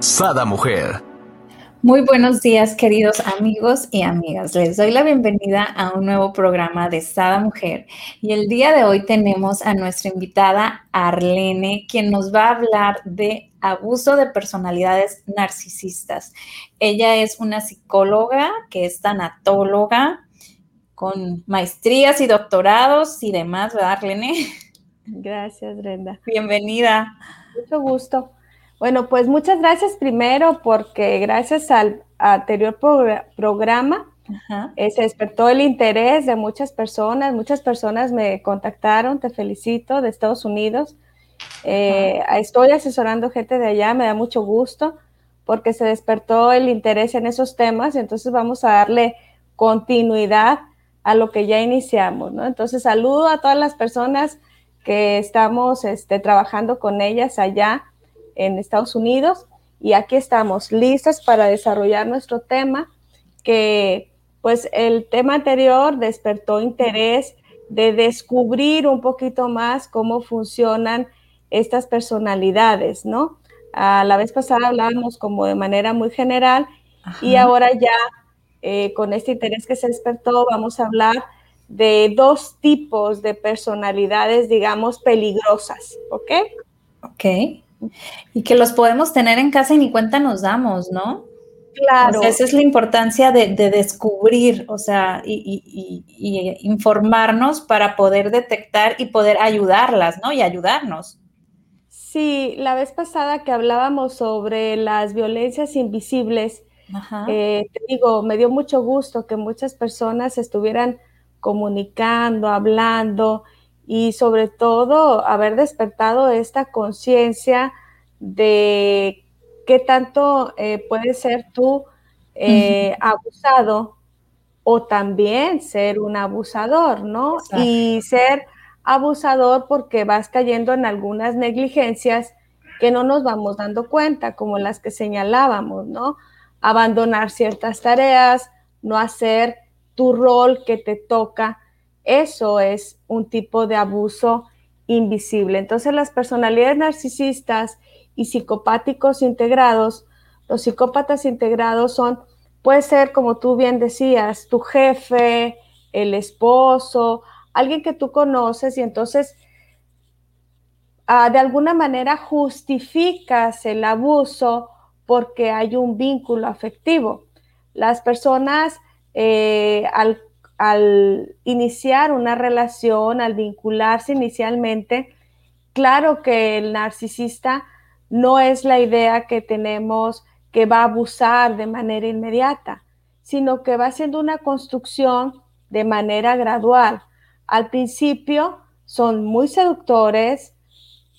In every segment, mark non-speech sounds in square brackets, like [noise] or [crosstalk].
Sada Mujer. Muy buenos días, queridos amigos y amigas. Les doy la bienvenida a un nuevo programa de Sada Mujer. Y el día de hoy tenemos a nuestra invitada Arlene, quien nos va a hablar de abuso de personalidades narcisistas. Ella es una psicóloga que es tanatóloga con maestrías y doctorados y demás, ¿verdad, Arlene? Gracias, Brenda. Bienvenida. Mucho gusto. Bueno, pues muchas gracias primero porque gracias al anterior programa eh, se despertó el interés de muchas personas. Muchas personas me contactaron, te felicito, de Estados Unidos. Eh, estoy asesorando gente de allá, me da mucho gusto porque se despertó el interés en esos temas y entonces vamos a darle continuidad a lo que ya iniciamos, ¿no? Entonces saludo a todas las personas que estamos este, trabajando con ellas allá en Estados Unidos y aquí estamos listas para desarrollar nuestro tema que pues el tema anterior despertó interés de descubrir un poquito más cómo funcionan estas personalidades, ¿no? A la vez pasada hablábamos como de manera muy general y ahora ya eh, con este interés que se despertó vamos a hablar de dos tipos de personalidades, digamos, peligrosas, ¿ok? Ok. Y que los podemos tener en casa y ni cuenta nos damos, ¿no? Claro. esa es la importancia de, descubrir, o sea, y, informarnos para poder detectar y poder ayudarlas, ¿no? Y ayudarnos. Sí, la vez pasada que hablábamos sobre las violencias invisibles, eh, te digo, me dio mucho gusto que muchas personas estuvieran comunicando, hablando y sobre todo haber despertado esta conciencia de qué tanto eh, puede ser tú eh, abusado o también ser un abusador, ¿no? Y ser abusador porque vas cayendo en algunas negligencias que no nos vamos dando cuenta, como las que señalábamos, ¿no? Abandonar ciertas tareas, no hacer tu rol que te toca eso es un tipo de abuso invisible. Entonces las personalidades narcisistas y psicopáticos integrados, los psicópatas integrados son, puede ser como tú bien decías, tu jefe, el esposo, alguien que tú conoces y entonces ah, de alguna manera justificas el abuso porque hay un vínculo afectivo. Las personas eh, al al iniciar una relación, al vincularse inicialmente, claro que el narcisista no es la idea que tenemos que va a abusar de manera inmediata, sino que va siendo una construcción de manera gradual. Al principio son muy seductores,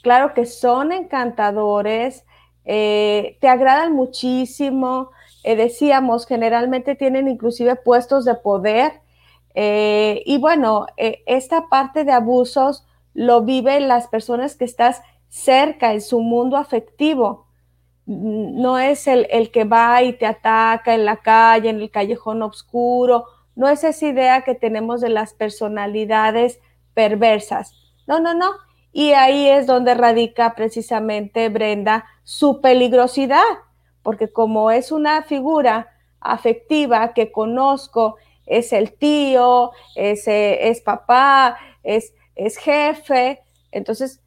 claro que son encantadores, eh, te agradan muchísimo, eh, decíamos, generalmente tienen inclusive puestos de poder eh, y bueno, esta parte de abusos lo viven las personas que estás cerca en su mundo afectivo. No es el, el, que va y te ataca en la calle, en el callejón oscuro. No es esa idea que tenemos de las personalidades perversas. No, no, no. Y ahí es donde radica precisamente, Brenda, su peligrosidad, porque como es una figura afectiva que conozco es el tío, es, eh, es papá, es, es jefe. Entonces,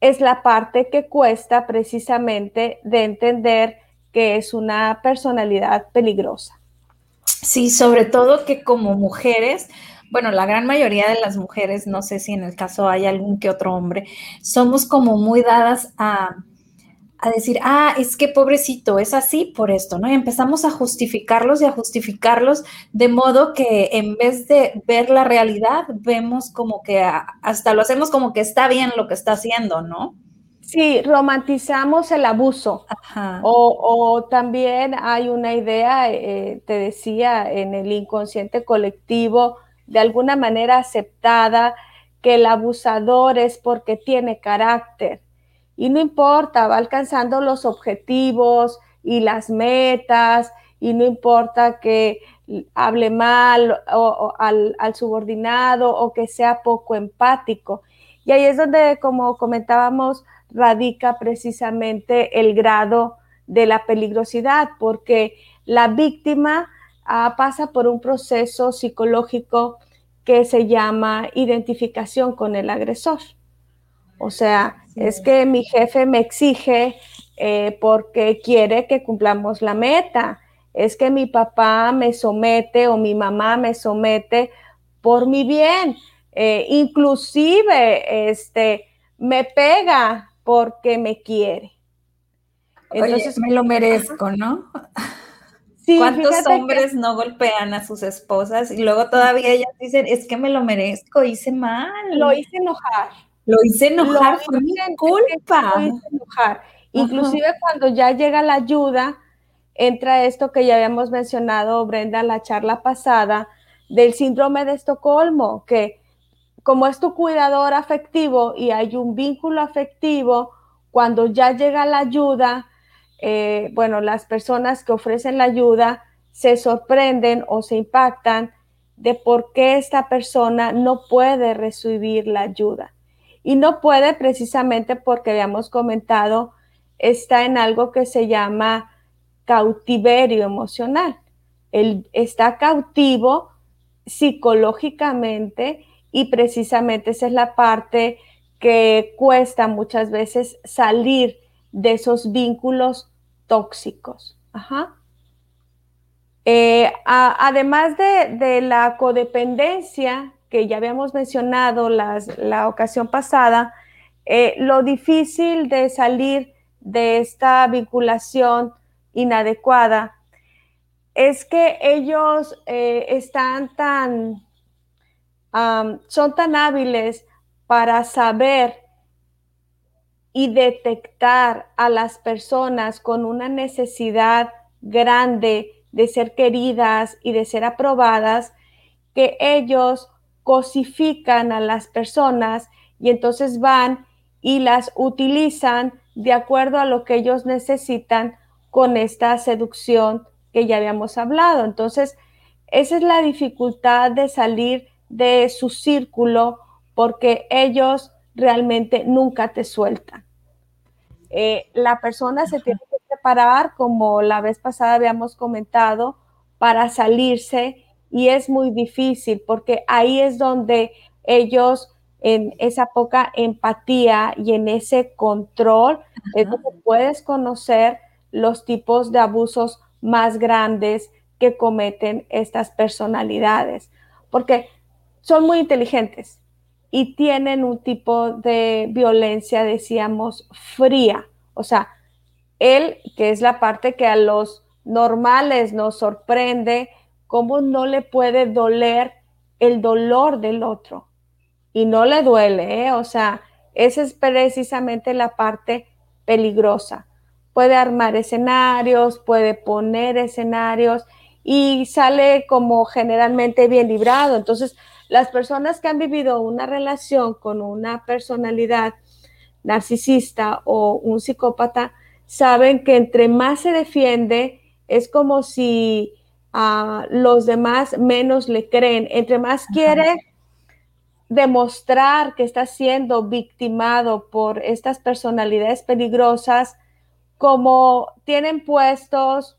es la parte que cuesta precisamente de entender que es una personalidad peligrosa. Sí, sobre todo que como mujeres, bueno, la gran mayoría de las mujeres, no sé si en el caso hay algún que otro hombre, somos como muy dadas a, a decir, ah, es que pobrecito, es así por esto, ¿no? Y empezamos a justificarlos y a justificarlos de modo que en vez de ver la realidad, vemos como que hasta lo hacemos como que está bien lo que está haciendo, ¿no? Sí, romantizamos el abuso. O, también hay una idea, eh, te decía, en el inconsciente colectivo, de alguna manera aceptada, que el abusador es porque tiene carácter. Y no importa, va alcanzando los objetivos y las metas, y no importa que hable mal al, al subordinado o que sea poco empático. Y ahí es donde, como comentábamos, radica precisamente el grado de la peligrosidad, porque la víctima ah, pasa por un proceso psicológico que se llama identificación con el agresor. O sea, es que mi jefe me exige eh, porque quiere que cumplamos la meta. Es que mi papá me somete o mi mamá me somete por mi bien. Eh, inclusive, este, me pega porque me quiere. Entonces me lo merezco, ¿no? Sí, ¿Cuántos hombres no golpean a sus esposas y luego todavía ellas dicen, es que me lo merezco, hice mal? Lo hice enojar. Lo hice enojar, fue mi culpa. Lo hice enojar. Inclusive cuando ya llega la ayuda, entra esto que ya habíamos mencionado, Brenda, en la charla pasada, del síndrome de Estocolmo, que como es tu cuidador afectivo y hay un vínculo afectivo, cuando ya llega la ayuda, eh, bueno, las personas que ofrecen la ayuda se sorprenden o se impactan de por qué esta persona no puede recibir la ayuda. Y no puede precisamente porque habíamos comentado, está en algo que se llama cautiverio emocional. Él está cautivo psicológicamente y precisamente esa es la parte que cuesta muchas veces salir de esos vínculos tóxicos. Eh, además de, la codependencia ya habíamos mencionado la ocasión pasada, eh, lo difícil de salir de esta vinculación inadecuada es que ellos eh, están tan son tan hábiles para saber y detectar a las personas con una necesidad grande de ser queridas y de ser aprobadas, que ellos cosifican a las personas y entonces van y las utilizan de acuerdo a lo que ellos necesitan con esta seducción que ya habíamos hablado. Entonces, esa es la dificultad de salir de su círculo porque ellos realmente nunca te sueltan. Eh, la persona se tiene que preparar, como la vez pasada habíamos comentado, para salirse y es muy difícil porque ahí es donde ellos en esa poca empatía y en ese control es donde puedes conocer los tipos de abusos más grandes que cometen estas personalidades. Porque son muy inteligentes y tienen un tipo de violencia, decíamos, fría. O sea, él, que es la parte que a los normales nos sorprende, cómo no le puede doler el dolor del otro. Y no le duele, ¿eh? o sea, esa es precisamente la parte peligrosa. Puede armar escenarios, puede poner escenarios y sale como generalmente bien librado. Entonces, las personas que han vivido una relación con una personalidad narcisista o un psicópata saben que entre más se defiende es como si a los demás menos le creen. Entre más quiere demostrar que está siendo victimado por estas personalidades peligrosas, como tienen puestos,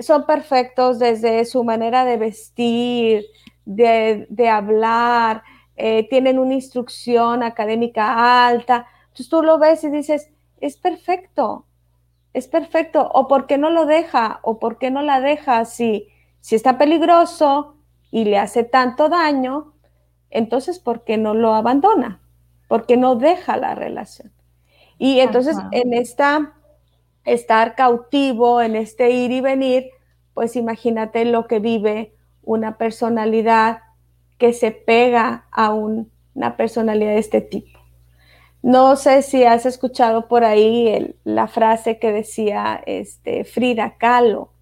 son perfectos desde su manera de vestir, de, hablar, eh, tienen una instrucción académica alta. Entonces tú lo ves y dices, es perfecto, es perfecto. ¿O por qué no lo deja? ¿O por qué no la deja? Si, si está peligroso y le hace tanto daño, entonces ¿por qué no lo abandona? ¿Por qué no deja la relación? Y entonces en esta estar cautivo, en este ir y venir, pues imagínate lo que vive una personalidad que se pega a una personalidad de este tipo. No sé si has escuchado por ahí la frase que decía este, Frida Kahlo,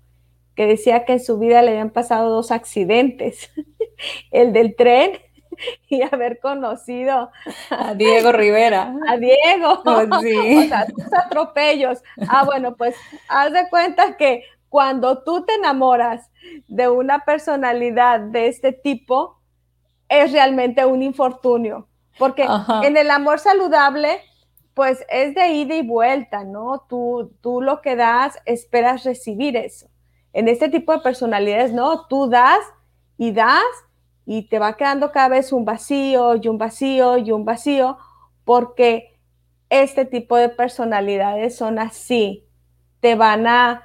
que decía que en su vida le habían pasado dos accidentes, [laughs] el del tren [laughs] y haber conocido a Diego Rivera. A Diego. Oh, [laughs] sí. O sea, tus atropellos. Ah, bueno, pues haz de cuenta que cuando tú te enamoras de una personalidad de este tipo, es realmente un infortunio porque en el amor saludable, pues es de ida y vuelta, ¿no? Tú, tú lo que das, esperas recibir eso. En este tipo de personalidades, no, tú das y das y te va quedando cada vez un vacío y un vacío y un vacío, porque este tipo de personalidades son así, te van a,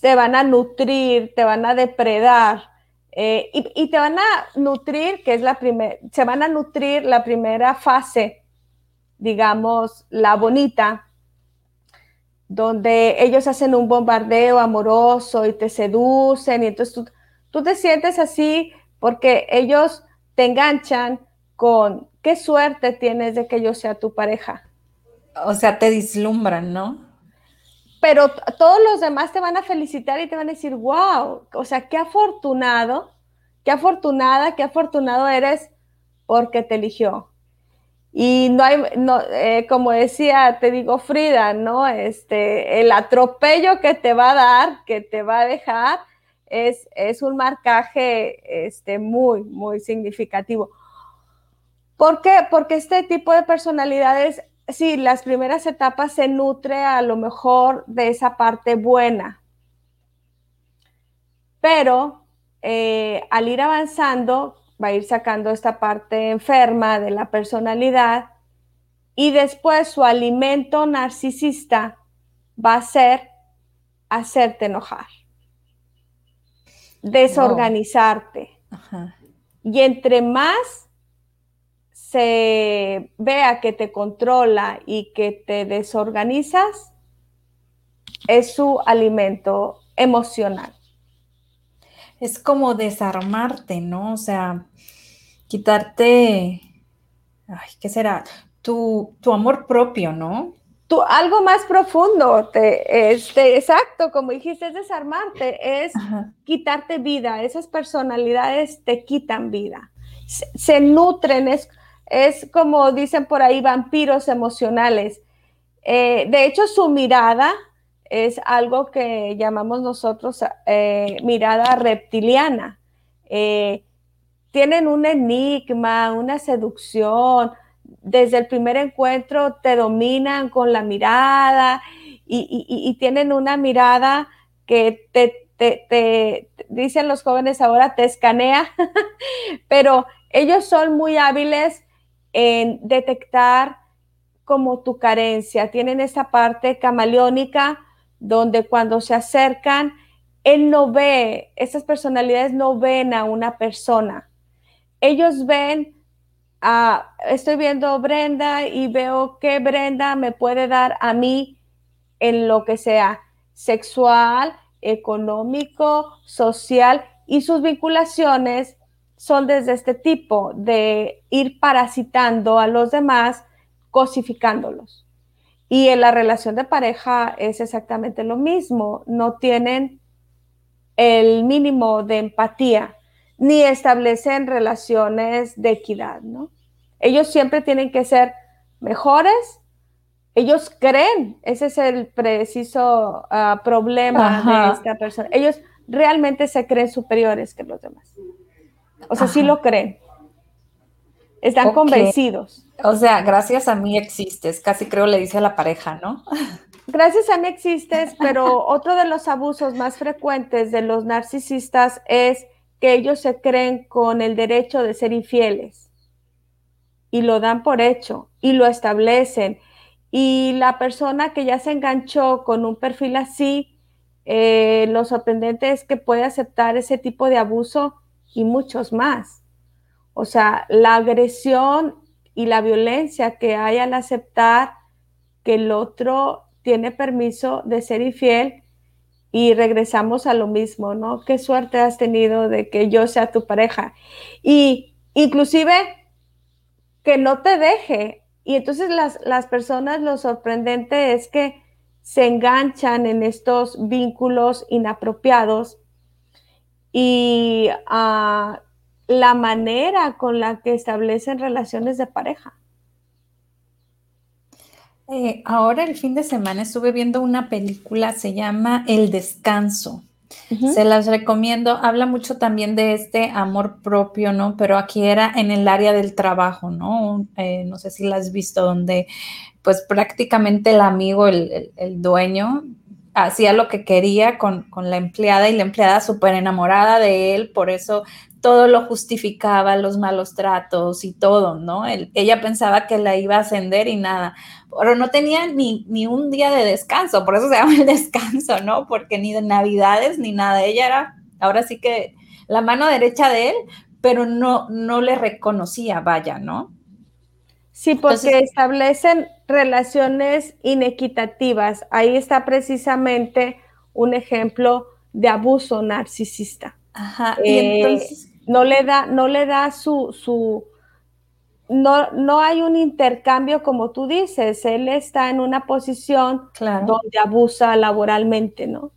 te van a nutrir, te van a depredar eh, y, te van a nutrir, que es la primera, se van a nutrir la primera fase, digamos, la bonita, donde ellos hacen un bombardeo amoroso y te seducen y entonces tú, tú te sientes así porque ellos te enganchan con qué suerte tienes de que yo sea tu pareja. O sea, te dislumbran, ¿no? Pero todos los demás te van a felicitar y te van a decir, wow, o sea, qué afortunado, qué afortunada, qué afortunado eres porque te eligió. Y no hay, no, eh, como decía, te digo Frida, ¿no? Este, el atropello que te va a dar, que te va a dejar, es, es un marcaje este, muy, muy significativo. ¿Por qué? Porque este tipo de personalidades sí, las primeras etapas se nutre a lo mejor de esa parte buena, pero eh, al ir avanzando va a ir sacando esta parte enferma de la personalidad y después su alimento narcisista va a ser hacerte enojar, desorganizarte. Y entre más se vea que te controla y que te desorganizas, es su alimento emocional. Es como desarmarte, ¿no? O sea, quitarte, ay, ¿qué será? Tu, amor propio, ¿no? Tu, algo más profundo, te, este, exacto, como dijiste, es desarmarte, es quitarte vida. Esas personalidades te quitan vida. Se, se nutren, es, es como dicen por ahí, vampiros emocionales. Eh, de hecho, su mirada es algo que llamamos nosotros eh, mirada reptiliana. Eh, tienen un enigma, una seducción. Desde el primer encuentro te dominan con la mirada y, tienen una mirada que te, te, dicen los jóvenes ahora, te escanea, [laughs] pero ellos son muy hábiles en detectar como tu carencia. Tienen esa parte camaleónica donde cuando se acercan, él no ve, esas personalidades no ven a una persona. Ellos ven a, estoy viendo Brenda y veo que Brenda me puede dar a mí en lo que sea sexual, económico, social y sus vinculaciones son desde este tipo de ir parasitando a los demás, cosificándolos. Y en la relación de pareja es exactamente lo mismo, no tienen el mínimo de empatía ni establecen relaciones de equidad, ¿no? Ellos siempre tienen que ser mejores, ellos creen, ese es el preciso ah, problema de esta persona, ellos realmente se creen superiores que los demás. O sea, sí lo creen. Están convencidos. O sea, gracias a mí existes, casi creo le dice a la pareja, ¿no? [laughs] Gracias a mí existes, pero otro de los abusos más frecuentes de los narcisistas es que ellos se creen con el derecho de ser infieles y lo dan por hecho y lo establecen. Y la persona que ya se enganchó con un perfil así, eh, lo sorprendente es que puede aceptar ese tipo de abuso y muchos más. O sea, la agresión y la violencia que hay al aceptar que el otro tiene permiso de ser infiel y regresamos a lo mismo, ¿no? Qué suerte has tenido de que yo sea tu pareja. Y inclusive que no te deje Y entonces las, las personas, lo sorprendente es que se enganchan en estos vínculos inapropiados y a la manera con la que establecen relaciones de pareja. Eh, ahora el fin de semana estuve viendo una película, se llama El Descanso. Se las recomiendo. Habla mucho también de este amor propio, ¿no? Pero aquí era en el área del trabajo, ¿no? Eh, no sé si la has visto, donde pues prácticamente el amigo, el, dueño, hacía lo que quería con, con, la empleada y la empleada súper enamorada de él, por eso todo lo justificaba, los malos tratos y todo, ¿no? ella pensaba que la iba a ascender y nada, pero no tenía ni, ni un día de descanso, por eso se llama el descanso, ¿no? Porque ni de navidades ni nada, ella era ahora sí que la mano derecha de él, pero no, no le reconocía, vaya, ¿no? Sí, porque establecen relaciones inequitativas. Ahí está precisamente un ejemplo de abuso narcisista. Ajá, y eh, entonces no le da, no le da su, su no, no hay un intercambio como tú dices, él está en una posición donde abusa laboralmente, ¿no?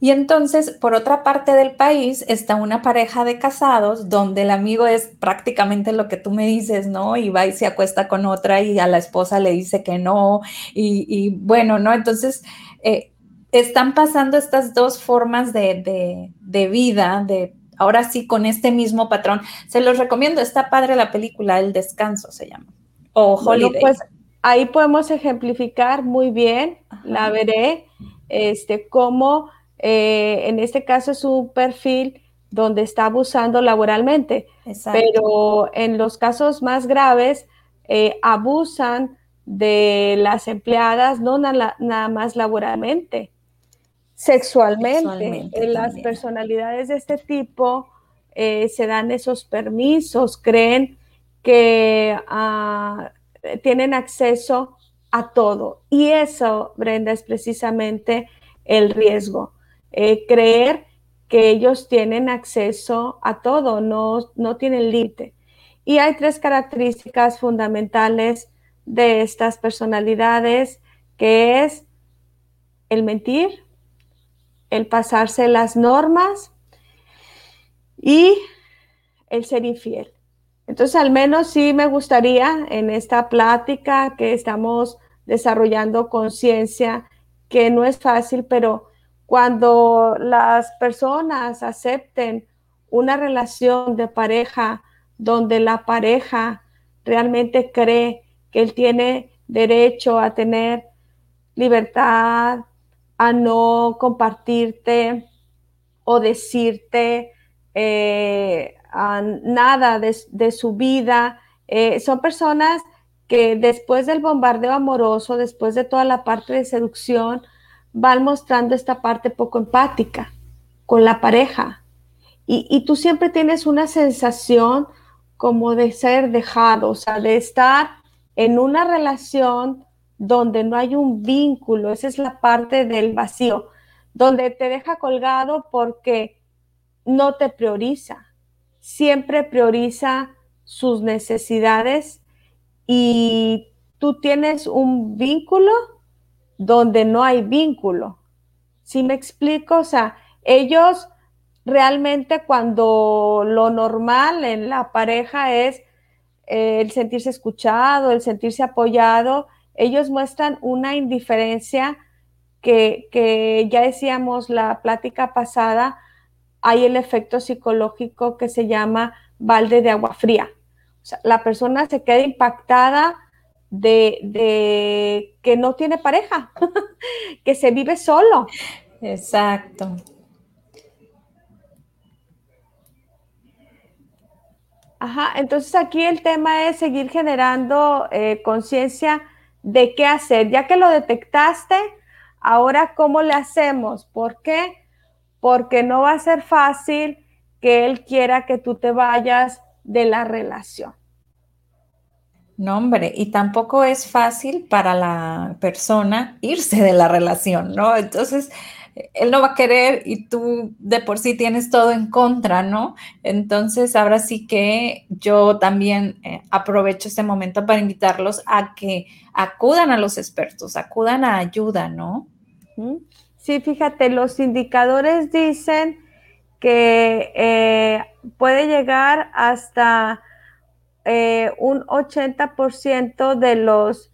Y entonces, por otra parte del país, está una pareja de casados donde el amigo es prácticamente lo que tú me dices, ¿no? Y va y se acuesta con otra y a la esposa le dice que no. Y, bueno, ¿no? Entonces, eh, están pasando estas dos formas de, de vida, de ahora sí con este mismo patrón. Se los recomiendo, está padre la película El Descanso se llama. O Holiday. pues ahí podemos ejemplificar muy bien, la veré, este, cómo eh, en este caso es un perfil donde está abusando laboralmente, pero en los casos más graves eh, abusan de las empleadas, no nada más laboralmente, sexualmente. en las personalidades de este tipo eh, se dan esos permisos, creen que ah, tienen acceso a todo. Y eso, Brenda, es precisamente el riesgo. Eh, creer que ellos tienen acceso a todo, no, no tienen límite. Y hay tres características fundamentales de estas personalidades, que es el mentir, el pasarse las normas y el ser infiel. Entonces, al menos sí me gustaría en esta plática que estamos desarrollando conciencia, que no es fácil, pero cuando las personas acepten una relación de pareja donde la pareja realmente cree que él tiene derecho a tener libertad, a no compartirte o decirte eh, nada de, su vida. Eh, son personas que después del bombardeo amoroso, después de toda la parte de seducción, van mostrando esta parte poco empática con la pareja. Y, y tú siempre tienes una sensación como de ser dejado, o sea, de estar en una relación donde no hay un vínculo, esa es la parte del vacío, donde te deja colgado porque no te prioriza, siempre prioriza sus necesidades y tú tienes un vínculo donde no hay vínculo. ¿Sí me explico? O sea, ellos realmente cuando lo normal en la pareja es el sentirse escuchado, el sentirse apoyado, ellos muestran una indiferencia que, ya decíamos la plática pasada, hay el efecto psicológico que se llama balde de agua fría. O sea, la persona se queda impactada de, de que no tiene pareja, [laughs] que se vive solo. Exacto. Ajá, entonces aquí el tema es seguir generando eh, conciencia de qué hacer. Ya que lo detectaste, ahora cómo le hacemos. ¿Por qué? Porque no va a ser fácil que él quiera que tú te vayas de la relación. No, hombre, y tampoco es fácil para la persona irse de la relación, ¿no? Entonces, él no va a querer y tú de por sí tienes todo en contra, ¿no? Entonces, ahora sí que yo también eh, aprovecho este momento para invitarlos a que acudan a los expertos, acudan a ayuda, ¿no? Sí, fíjate, los indicadores dicen que eh, puede llegar hasta eh, un 80% de los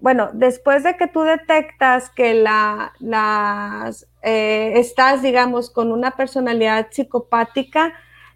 bueno, después de que tú detectas que la, las, eh, estás, digamos, con una personalidad psicopática,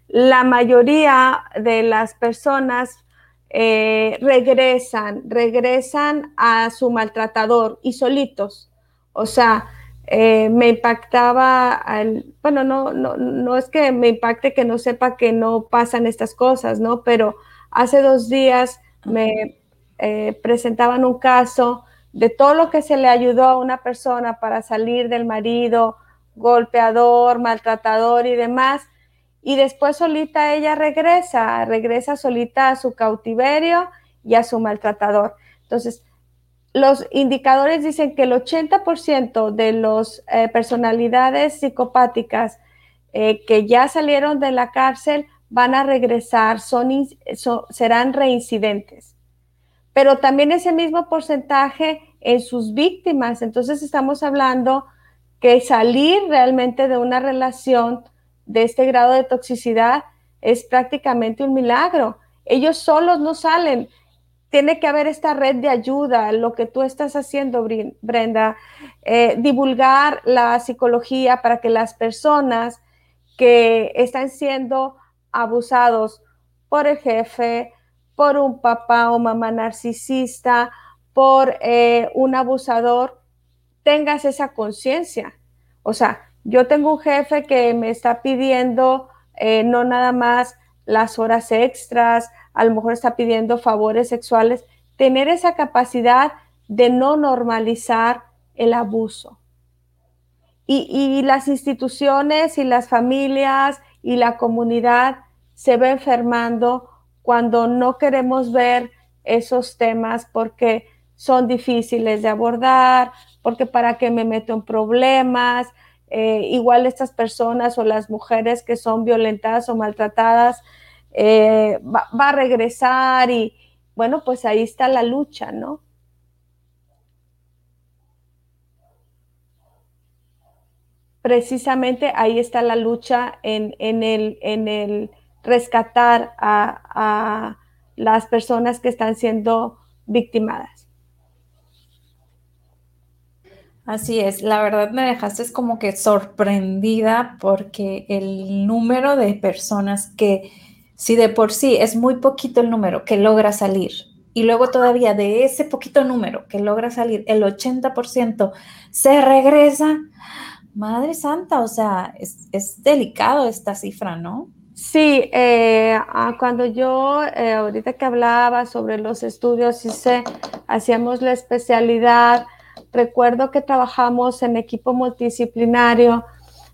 la mayoría de las personas eh, regresan, regresan a su maltratador y solitos. O sea, eh, me impactaba, al, bueno, no, no, no es que me impacte que no sepa que no pasan estas cosas, ¿no? Pero hace dos días me eh, presentaban un caso de todo lo que se le ayudó a una persona para salir del marido golpeador, maltratador y demás. Y después solita ella regresa, regresa solita a su cautiverio y a su maltratador. Entonces, los indicadores dicen que el 80% de las eh, personalidades psicopáticas eh, que ya salieron de la cárcel van a regresar, son, serán reincidentes pero también ese mismo porcentaje en sus víctimas. Entonces estamos hablando que salir realmente de una relación de este grado de toxicidad es prácticamente un milagro. Ellos solos no salen. Tiene que haber esta red de ayuda, lo que tú estás haciendo, Brenda, eh, divulgar la psicología para que las personas que están siendo abusados por el jefe, por un papá o mamá narcisista, por eh, un abusador, tengas esa conciencia. O sea, yo tengo un jefe que me está pidiendo eh, no nada más las horas extras, a lo mejor está pidiendo favores sexuales, tener esa capacidad de no normalizar el abuso. Y, las instituciones y las familias y la comunidad se va enfermando cuando no queremos ver esos temas porque son difíciles de abordar, porque para qué me meto en problemas. Eh, igual estas personas o las mujeres que son violentadas o maltratadas eh, va, a regresar y bueno, pues ahí está la lucha, ¿no? Precisamente ahí está la lucha en, en el, en el rescatar a, las personas que están siendo victimadas. Así es, la verdad me dejaste como que sorprendida porque el número de personas que, si de por sí es muy poquito el número que logra salir, y luego todavía de ese poquito número que logra salir, el 80% se regresa, Madre Santa, o sea, es, es delicado esta cifra, ¿no? Sí, eh, cuando yo, eh, ahorita que hablaba sobre los estudios, hice, hacíamos la especialidad, recuerdo que trabajamos en equipo multidisciplinario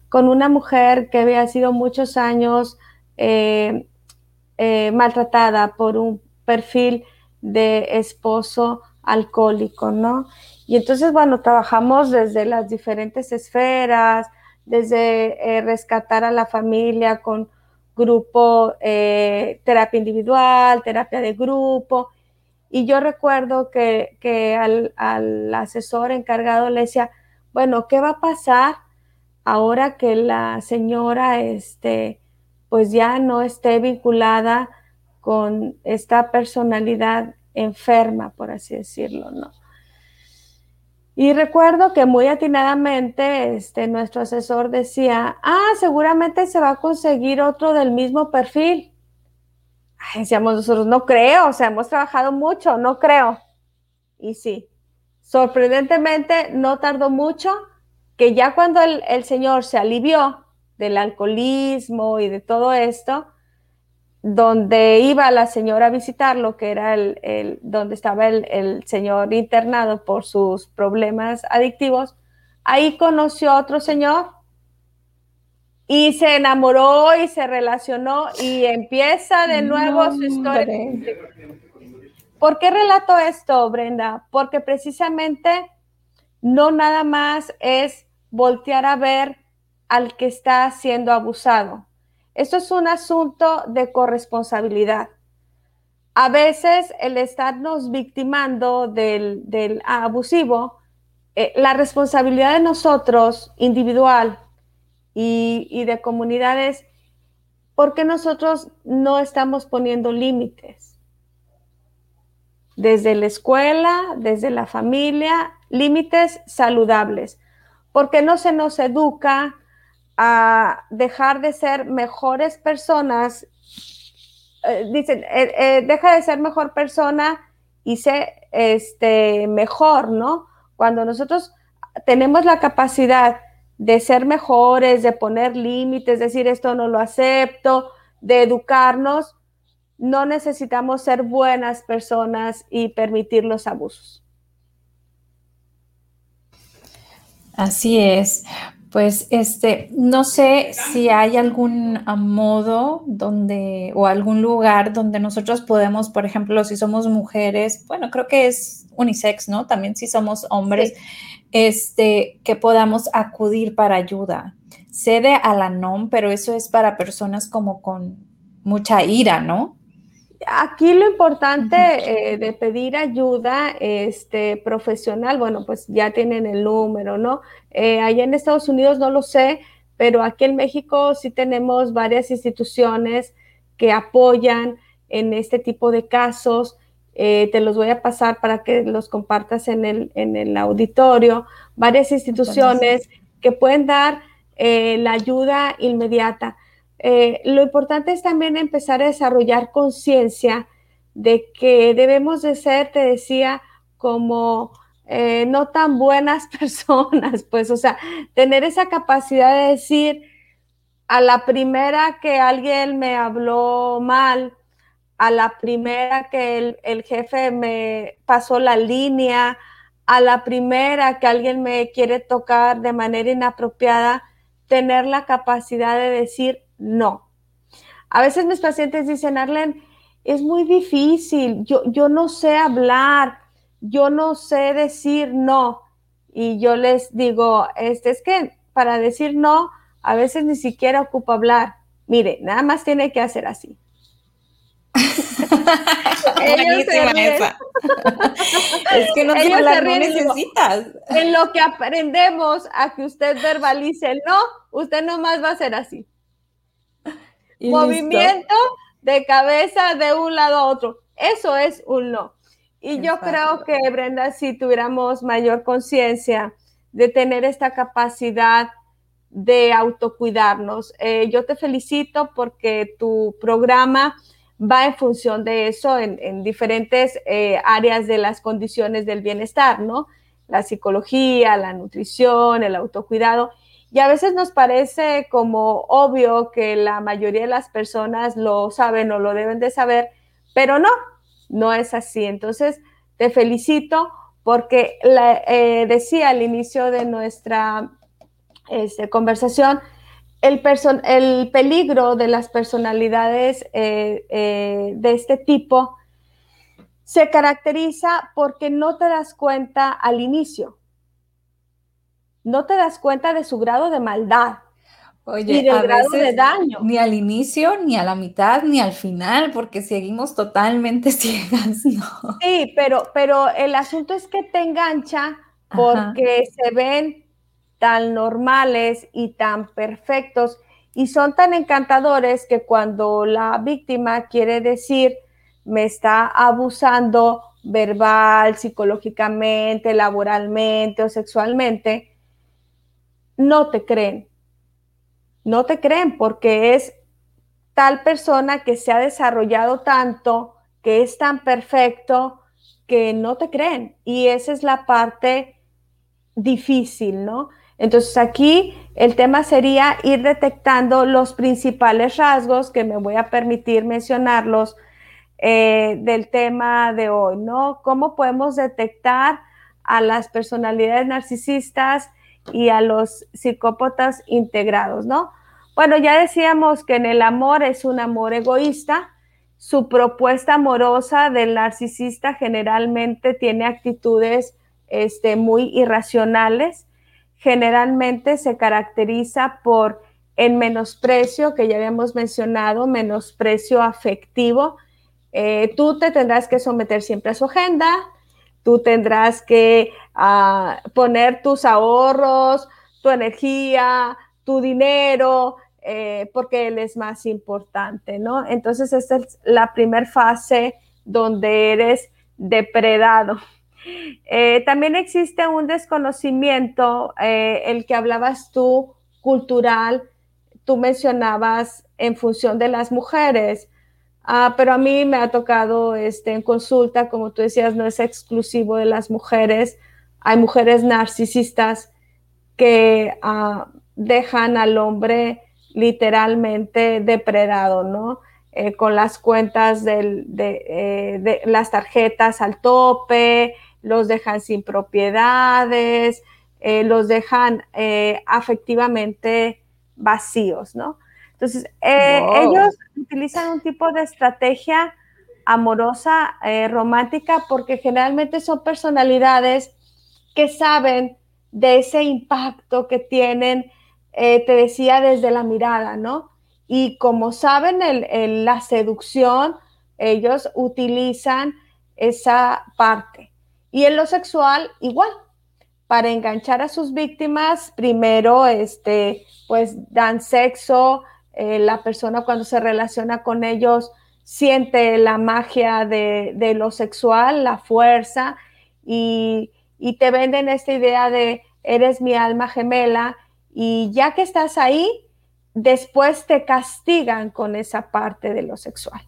con una mujer que había sido muchos años eh, maltratada por un perfil de esposo alcohólico, ¿no? Y entonces, bueno, trabajamos desde las diferentes esferas, desde rescatar a la familia con grupo, eh, terapia individual, terapia de grupo. Y yo recuerdo que, al, asesor encargado le decía, bueno, ¿qué va a pasar ahora que la señora este, pues ya no esté vinculada con esta personalidad enferma, por así decirlo, ¿no? Y recuerdo que muy atinadamente este, nuestro asesor decía, ah, seguramente se va a conseguir otro del mismo perfil. decíamos nosotros, no creo, o sea, hemos trabajado mucho, no creo. Y sí, sorprendentemente no tardó mucho que ya cuando el, el señor se alivió del alcoholismo y de todo esto, donde iba la señora a visitarlo, que era el, donde estaba el, señor internado por sus problemas adictivos, ahí conoció a otro señor y se enamoró y se relacionó y empieza de nuevo su historia. ¿Por qué relato esto, Brenda? Porque precisamente no nada más es voltear a ver al que está siendo abusado. Esto es un asunto de corresponsabilidad. A veces el estarnos victimando del, abusivo, eh, la responsabilidad de nosotros, individual y, y de comunidades, porque nosotros no estamos poniendo límites? Desde la escuela, desde la familia, límites saludables. Porque no se nos educa a dejar de ser mejores personas. Eh, dicen, eh, eh, deja de ser mejor persona y sé este, mejor, ¿no? Cuando nosotros tenemos la capacidad de ser mejores, de poner límites, decir esto no lo acepto, de educarnos, no necesitamos ser buenas personas y permitir los abusos. Así es. Pues este, no sé si hay algún ah, modo donde o algún lugar donde nosotros podemos, por ejemplo, si somos mujeres, bueno, creo que es unisex, ¿no? También si somos hombres, este, que podamos acudir para ayuda. Cede a la NOM, pero eso es para personas como con mucha ira, ¿no? Aquí lo importante eh, de pedir ayuda este, profesional, bueno, pues ya tienen el número, ¿no? Eh, allá en Estados Unidos no lo sé, pero aquí en México sí tenemos varias instituciones que apoyan en este tipo de casos. Eh, te los voy a pasar para que los compartas en el, en el auditorio. Varias instituciones que pueden dar la ayuda inmediata. Eh, lo importante es también empezar a desarrollar conciencia de que debemos de ser, te decía, como eh, no tan buenas [laughs] personas, pues, o sea, tener esa capacidad de decir a la primera que alguien me habló mal, a la primera que el, el jefe me pasó la línea, a la primera que alguien me quiere tocar de manera inapropiada, tener la capacidad de decir no. A veces mis pacientes dicen, Arlen, es muy difícil, yo, yo no sé hablar, yo no sé decir no. Y yo les digo, este es que para decir no, a veces ni siquiera ocupa hablar. Mire, nada más tiene que hacer así. [laughs] esa. es que no, [laughs] hablar, no necesitas. En lo que aprendemos a que usted verbalice el no, usted nomás va a hacer así movimiento de cabeza de un lado a otro. Eso es un no. Y yo creo que, Brenda, si tuviéramos mayor conciencia de tener esta capacidad de autocuidarnos, eh, yo te felicito porque tu programa va en función de eso en, diferentes eh, áreas de las condiciones del bienestar, ¿no? La psicología, la nutrición, el autocuidado. Y a veces nos parece como obvio que la mayoría de las personas lo saben o lo deben de saber, pero no, no es así. Entonces, te felicito porque eh, decía al inicio de nuestra este, conversación, el, el, peligro de las personalidades eh, eh, de este tipo se caracteriza porque no te das cuenta al inicio no te das cuenta de su grado de maldad. Oye, del grado de daño. Ni al inicio, ni a la mitad, ni al final, porque seguimos totalmente [laughs] ciegas, ¿no? Sí, pero, pero el asunto es que te engancha porque se ven tan normales y tan perfectos y son tan encantadores que cuando la víctima quiere decir me está abusando verbal, psicológicamente, laboralmente o sexualmente, no te creen. No te creen porque es tal persona que se ha desarrollado tanto, que es tan perfecto, que no te creen. Y esa es la parte difícil, ¿no? Entonces aquí el tema sería ir detectando los principales rasgos que me voy a permitir mencionarlos eh, del tema de hoy, ¿no? ¿Cómo podemos detectar a las personalidades narcisistas y a los psicópatas integrados, ¿no? Bueno, ya decíamos que en el amor es un amor egoísta. Su propuesta amorosa del narcisista generalmente tiene actitudes este, muy irracionales. generalmente se caracteriza por el menosprecio que ya habíamos mencionado, menosprecio afectivo. Eh, tú te tendrás que someter siempre a su agenda, tú tendrás que ah, poner tus ahorros, tu energía, tu dinero, eh, porque él es más importante, ¿no? Entonces, esta es la primera fase donde eres depredado. Eh, también existe un desconocimiento, eh, el que hablabas tú, cultural, tú mencionabas en función de las mujeres, ah, pero a mí me ha tocado este, en consulta, como tú decías, no es exclusivo de las mujeres, hay mujeres narcisistas que ah, dejan al hombre literalmente depredado, ¿no? Eh, con las cuentas eh, de, las tarjetas al tope, los dejan sin propiedades, eh, los dejan afectivamente vacíos, ¿no? Entonces, ellos utilizan un tipo de estrategia amorosa, romántica, porque generalmente son personalidades que saben de ese impacto que tienen eh, te decía desde la mirada, ¿no? Y como saben, el, la seducción, ellos utilizan esa parte. Y en lo sexual, igual, para enganchar a sus víctimas, primero, este, pues dan sexo, eh, la persona cuando se relaciona con ellos siente la magia de, de lo sexual, la fuerza, y, y te venden esta idea de eres mi alma gemela y ya que estás ahí, después te castigan con esa parte de lo sexual.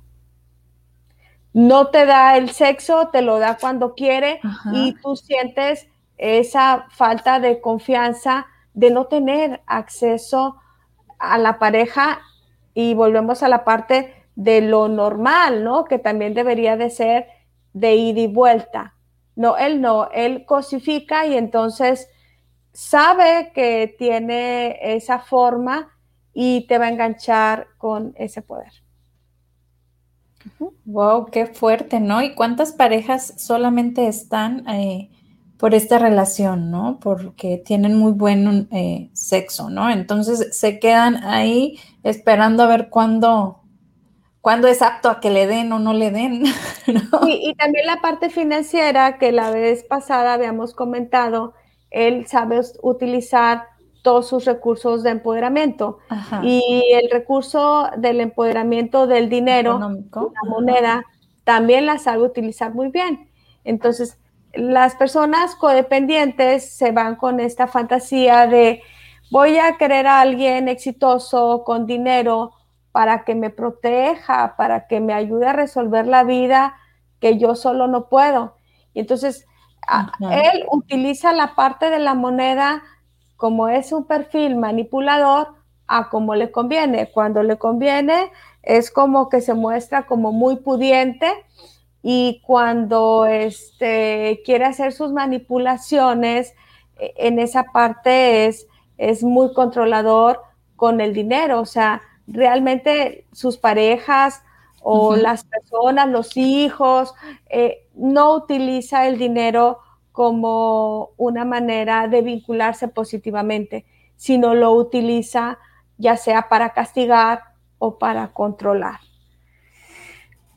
No te da el sexo, te lo da cuando quiere y tú sientes esa falta de confianza de no tener acceso a la pareja y volvemos a la parte de lo normal, ¿no? Que también debería de ser de ida y vuelta. No, él no, él cosifica y entonces sabe que tiene esa forma y te va a enganchar con ese poder. Wow, qué fuerte, ¿no? ¿Y cuántas parejas solamente están eh, por esta relación, ¿no? Porque tienen muy buen eh, sexo, ¿no? Entonces se quedan ahí esperando a ver cuándo, cuándo es apto a que le den o no le den. [laughs] y también la parte financiera que la vez pasada habíamos comentado, él sabe utilizar todos sus recursos de empoderamiento. Y el recurso del empoderamiento del dinero, la moneda, también la sabe utilizar muy bien. Entonces, las personas codependientes se van con esta fantasía de voy a querer a alguien exitoso con dinero para que me proteja, para que me ayude a resolver la vida que yo solo no puedo. Y entonces él utiliza la parte de la moneda como es un perfil manipulador a como le conviene. Cuando le conviene es como que se muestra como muy pudiente y cuando este, quiere hacer sus manipulaciones, e, en esa parte es, es muy controlador con el dinero. O sea, realmente sus parejas o las personas, los hijos, eh, no utiliza el dinero como una manera de vincularse positivamente, sino lo utiliza ya sea para castigar o para controlar.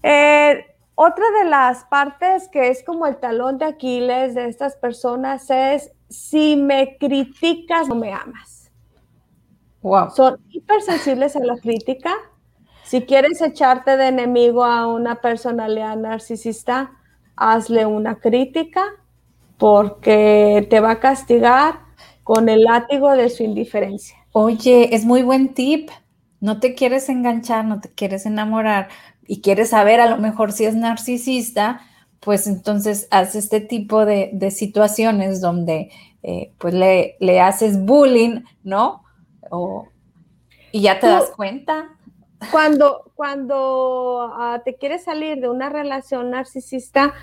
Eh, otra de las partes que es como el talón de Aquiles de estas personas es si me criticas no me amas. Wow. Son hipersensibles a la crítica. Si quieres echarte de enemigo a una personalidad narcisista, hazle una crítica porque te va a castigar con el látigo de su indiferencia. Oye, es muy buen tip. No te quieres enganchar, no te quieres enamorar y quieres saber a lo mejor si es narcisista, pues entonces haz este tipo de, situaciones donde eh, pues le, le, haces bullying, ¿no? y ya te das cuenta. Cuando, cuando ah, te quieres salir de una relación narcisista,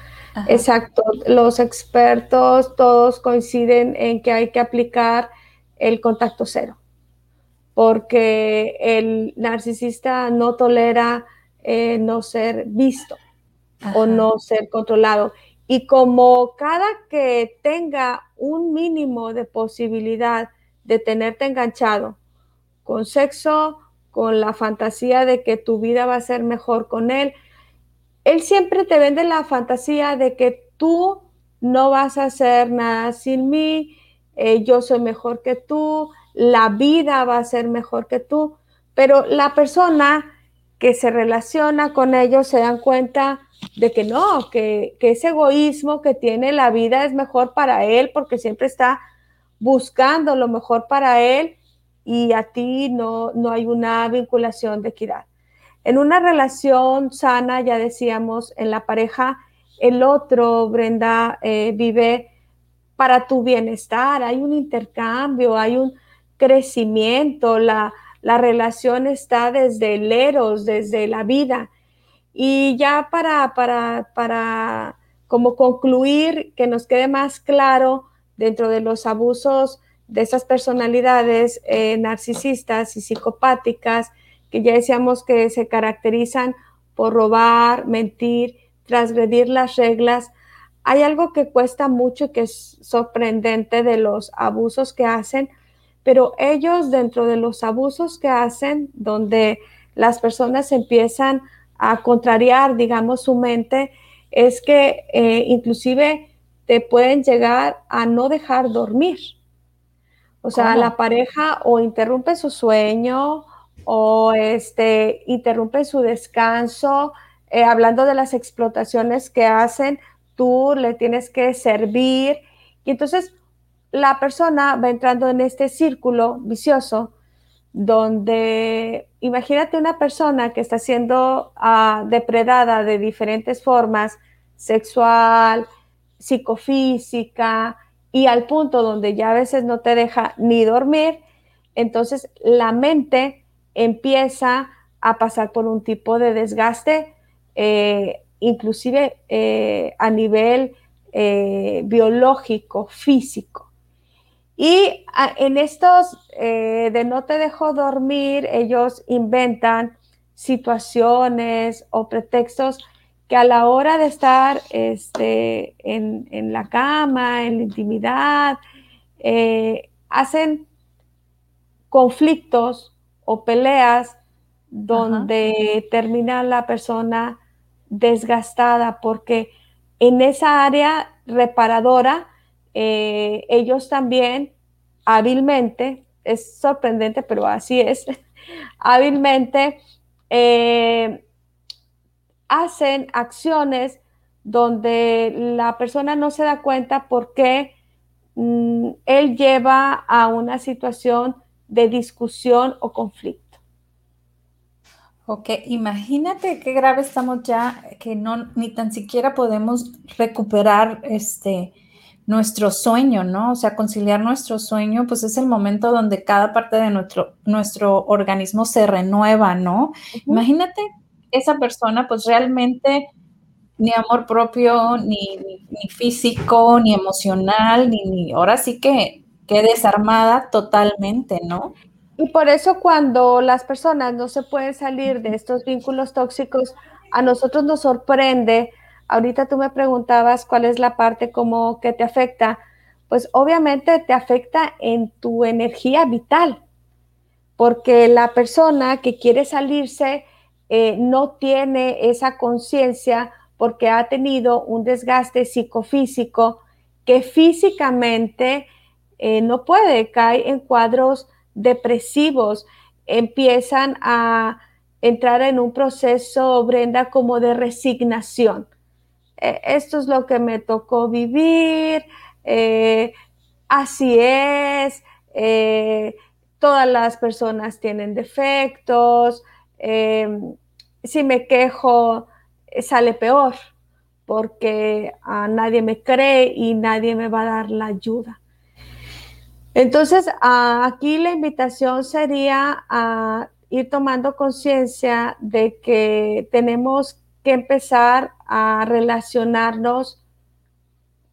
exacto, los expertos todos coinciden en que hay que aplicar el contacto cero, porque el narcisista no tolera eh, no ser visto o no ser controlado. Y como cada que tenga un mínimo de posibilidad de tenerte enganchado con sexo, con la fantasía de que tu vida va a ser mejor con él, él siempre te vende la fantasía de que tú no vas a hacer nada sin mí, eh, yo soy mejor que tú, la vida va a ser mejor que tú, pero la persona que se relaciona con ellos se dan cuenta de que no, que, ese egoísmo que tiene la vida es mejor para él porque siempre está buscando lo mejor para él y a ti no, no hay una vinculación de equidad. En una relación sana, ya decíamos, en la pareja, el otro, Brenda, eh, vive para tu bienestar, hay un intercambio, hay un crecimiento, la, la relación está desde el eros, desde la vida. Y ya para, para, para como concluir, que nos quede más claro dentro de los abusos de esas personalidades eh, narcisistas y psicopáticas, que ya decíamos que se caracterizan por robar, mentir, transgredir las reglas. Hay algo que cuesta mucho y que es sorprendente de los abusos que hacen, pero ellos dentro de los abusos que hacen, donde las personas empiezan a contrariar, digamos, su mente, es que eh, inclusive te pueden llegar a no dejar dormir. O sea, la pareja o interrumpe su sueño o este, interrumpe su descanso, eh, hablando de las explotaciones que hacen, tú le tienes que servir. Y entonces la persona va entrando en este círculo vicioso donde imagínate una persona que está siendo ah, depredada de diferentes formas, sexual, psicofísica, y al punto donde ya a veces no te deja ni dormir, entonces la mente empieza a pasar por un tipo de desgaste, eh, inclusive eh, a nivel eh, biológico, físico. Y ah, en estos eh, de no te dejo dormir, ellos inventan situaciones o pretextos que a la hora de estar este, en, la cama, en la intimidad, eh, hacen conflictos o peleas donde termina la persona desgastada porque en esa área reparadora eh, ellos también hábilmente, es sorprendente, pero así es, [laughs] hábilmente eh, hacen acciones donde la persona no se da cuenta por qué mm, él lleva a una situación de discusión o conflicto. Ok, imagínate qué grave estamos ya, que no ni tan siquiera podemos recuperar este, nuestro sueño, ¿no? O sea, conciliar nuestro sueño, pues es el momento donde cada parte de nuestro, nuestro organismo se renueva, ¿no? Imagínate esa persona, pues realmente ni amor propio, ni, ni, físico, ni emocional, ni, ni, ahora sí que, que desarmada totalmente, ¿no? Y por eso cuando las personas no se pueden salir de estos vínculos tóxicos, a nosotros nos sorprende Ahorita tú me preguntabas cuál es la parte como que te afecta. Pues obviamente te afecta en tu energía vital, porque la persona que quiere salirse eh, no tiene esa conciencia porque ha tenido un desgaste psicofísico que físicamente eh, no puede, cae en cuadros depresivos, empiezan a entrar en un proceso, Brenda, como de resignación. Eh, esto es lo que me tocó vivir, eh, así es, eh, todas las personas tienen defectos, si me quejo sale peor porque a nadie me cree y nadie me va a dar la ayuda. Entonces, aquí la invitación sería a ir tomando conciencia de que tenemos que empezar a relacionarnos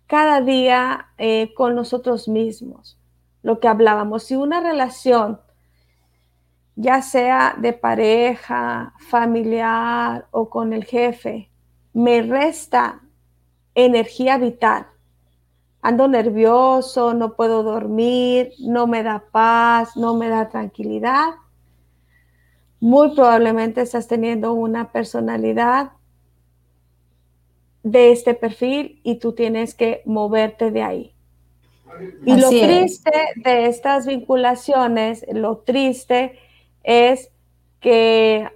cada día eh, con nosotros mismos. Lo que hablábamos, si una relación, ya sea de pareja, familiar o con el jefe, me resta energía vital. Ando nervioso, no puedo dormir, no me da paz, no me da tranquilidad. Muy probablemente estás teniendo una personalidad de este perfil y tú tienes que moverte de ahí. Y lo triste de estas vinculaciones, lo triste es que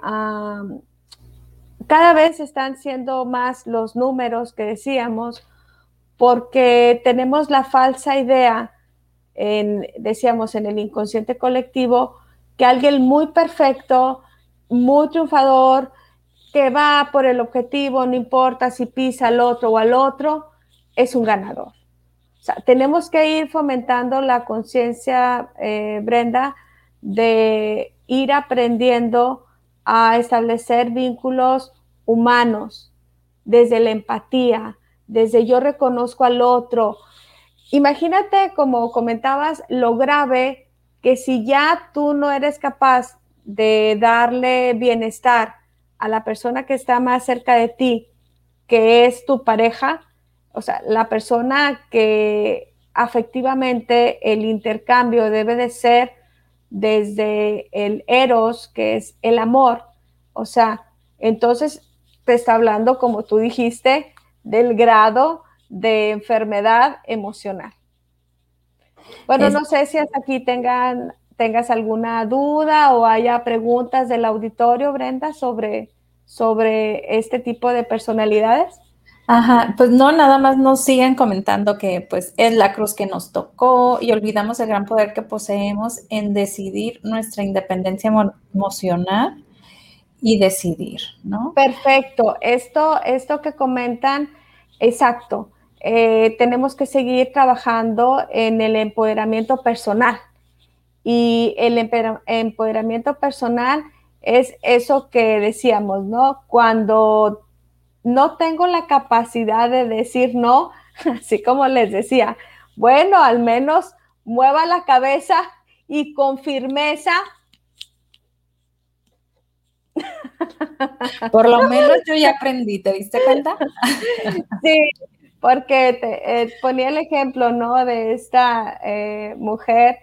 cada vez están siendo más los números que decíamos, porque tenemos la falsa idea, en, decíamos, en el inconsciente colectivo, que alguien muy perfecto, muy triunfador, que va por el objetivo, no importa si pisa al otro o al otro, es un ganador. O sea, tenemos que ir fomentando la conciencia, eh, Brenda, de ir aprendiendo a establecer vínculos humanos desde la empatía, desde yo reconozco al otro. Imagínate, como comentabas, lo grave que si ya tú no eres capaz de darle bienestar a la persona que está más cerca de ti, que es tu pareja, o sea, la persona que afectivamente el intercambio debe de ser desde el eros, que es el amor, o sea, entonces te está hablando, como tú dijiste, del grado de enfermedad emocional. Bueno, no sé si hasta aquí tengan tengas alguna duda o haya preguntas del auditorio, Brenda, sobre, sobre este tipo de personalidades. Ajá, pues no, nada más nos siguen comentando que pues es la cruz que nos tocó y olvidamos el gran poder que poseemos en decidir nuestra independencia emocional y decidir, ¿no? Perfecto, esto, esto que comentan, exacto, eh, tenemos que seguir trabajando en el empoderamiento personal y el empoderamiento personal es eso que decíamos, ¿no? Cuando no tengo la capacidad de decir no, [laughs] así como les decía, bueno, al menos mueva la cabeza y con firmeza. [laughs] Por lo menos yo ya aprendí, ¿te diste cuenta? [laughs] Sí, porque te, eh, ponía el ejemplo, ¿no? De esta eh, mujer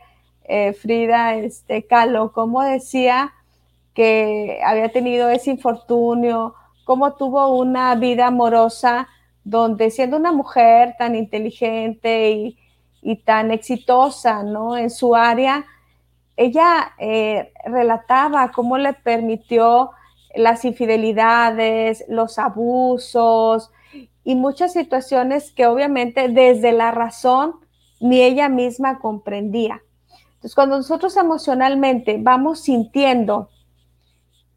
eh, Frida este, Kahlo, cómo decía que había tenido ese infortunio, cómo tuvo una vida amorosa donde siendo una mujer tan inteligente y, tan exitosa ¿no? en su área, ella eh, relataba cómo le permitió las infidelidades, los abusos y muchas situaciones que obviamente desde la razón ni ella misma comprendía. Entonces, cuando nosotros emocionalmente vamos sintiendo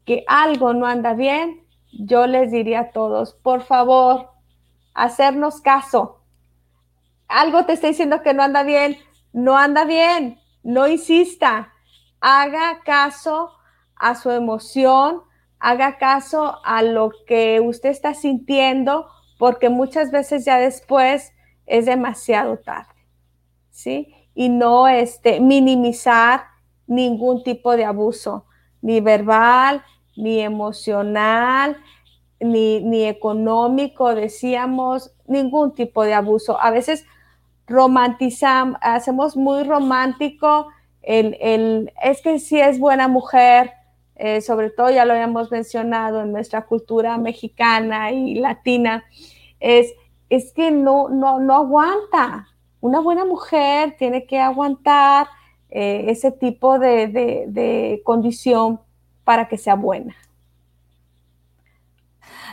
que algo no anda bien, yo les diría a todos, por favor, hacernos caso. Algo te está diciendo que no anda bien, no anda bien, no insista. Haga caso a su emoción, haga caso a lo que usted está sintiendo, porque muchas veces ya después es demasiado tarde. ¿Sí? Y no este, minimizar ningún tipo de abuso, ni verbal, ni emocional, ni, ni económico, decíamos, ningún tipo de abuso. A veces romantizamos, hacemos muy romántico el, el, es que si es buena mujer, eh, sobre todo ya lo habíamos mencionado en nuestra cultura mexicana y latina, es, es que no, no, no aguanta, una buena mujer tiene que aguantar eh, ese tipo de, condición para que sea buena.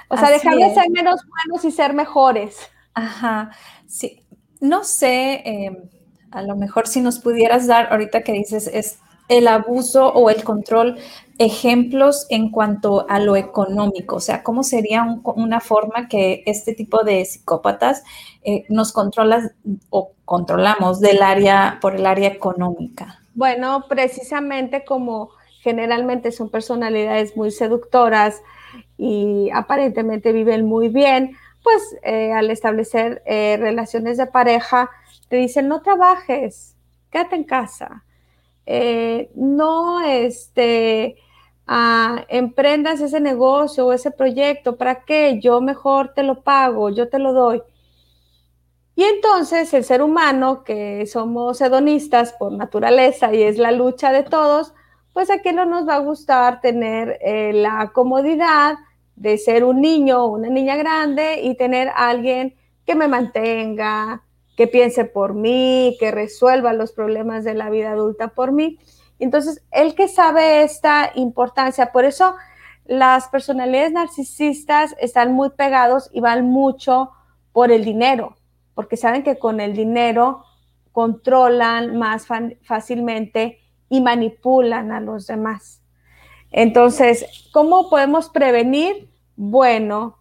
O sea, dejar de ser menos buenos y ser mejores. Ajá, sí. No sé, em, a lo mejor si nos pudieras dar, ahorita que dices, es el abuso o el control, ejemplos en cuanto a lo económico, o sea, cómo sería una forma que este tipo de psicópatas eh, nos controlan o controlamos del área, por el área económica. Bueno, precisamente como generalmente son personalidades muy seductoras y aparentemente viven muy bien, pues eh, al establecer eh, relaciones de pareja, te dicen, no trabajes, quédate en casa no este, ah, emprendas ese negocio o ese proyecto, ¿para qué? Yo mejor te lo pago, yo te lo doy. Y entonces el ser humano, que somos hedonistas por naturaleza y es la lucha de todos, pues aquí no nos va a gustar tener eh, la comodidad de ser un niño o una niña grande y tener a alguien que me mantenga, que piense por mí, que resuelva los problemas de la vida adulta por mí. Entonces, el que sabe esta importancia, por eso las personalidades narcisistas están muy pegados y van mucho por el dinero, porque saben que con el dinero controlan más fácilmente y manipulan a los demás. Entonces, ¿cómo podemos prevenir? Bueno,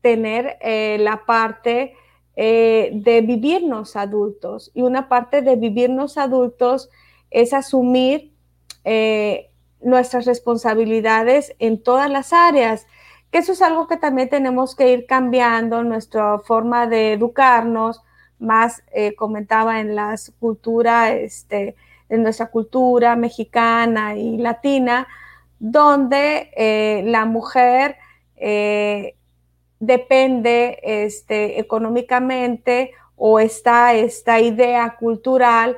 tener eh, la parte eh, de vivirnos adultos y una parte de vivirnos adultos es asumir eh, nuestras responsabilidades en todas las áreas, que eso es algo que también tenemos que ir cambiando, nuestra forma de educarnos, más comentaba en las culturas, este, en nuestra cultura mexicana y latina, donde eh, la mujer eh, depende este, económicamente o está esta idea cultural